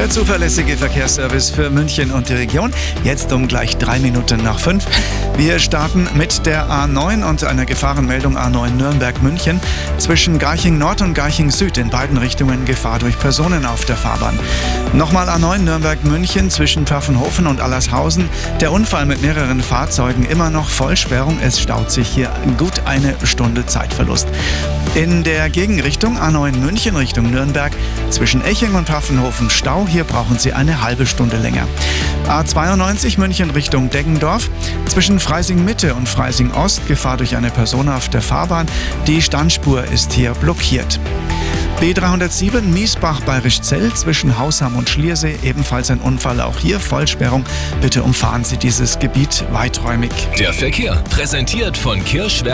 Der zuverlässige Verkehrsservice für München und die Region. Jetzt um gleich drei Minuten nach fünf. Wir starten mit der A9 und einer Gefahrenmeldung A9 Nürnberg-München. Zwischen Garching Nord und Garching Süd in beiden Richtungen Gefahr durch Personen auf der Fahrbahn. Nochmal A9 Nürnberg-München zwischen Pfaffenhofen und Allershausen. Der Unfall mit mehreren Fahrzeugen immer noch Vollsperrung. Es staut sich hier gut eine Stunde Zeitverlust. In der Gegenrichtung A9 München Richtung Nürnberg zwischen Eching und Pfaffenhofen Stau. Hier brauchen Sie eine halbe Stunde länger. A92 München Richtung Deggendorf. Zwischen Freising Mitte und Freising Ost Gefahr durch eine Person auf der Fahrbahn. Die Standspur ist hier blockiert. B307 Miesbach Bayerisch Zell zwischen Hausham und Schliersee ebenfalls ein Unfall, auch hier Vollsperrung. Bitte umfahren Sie dieses Gebiet weiträumig. Der Verkehr präsentiert von Kirschwerk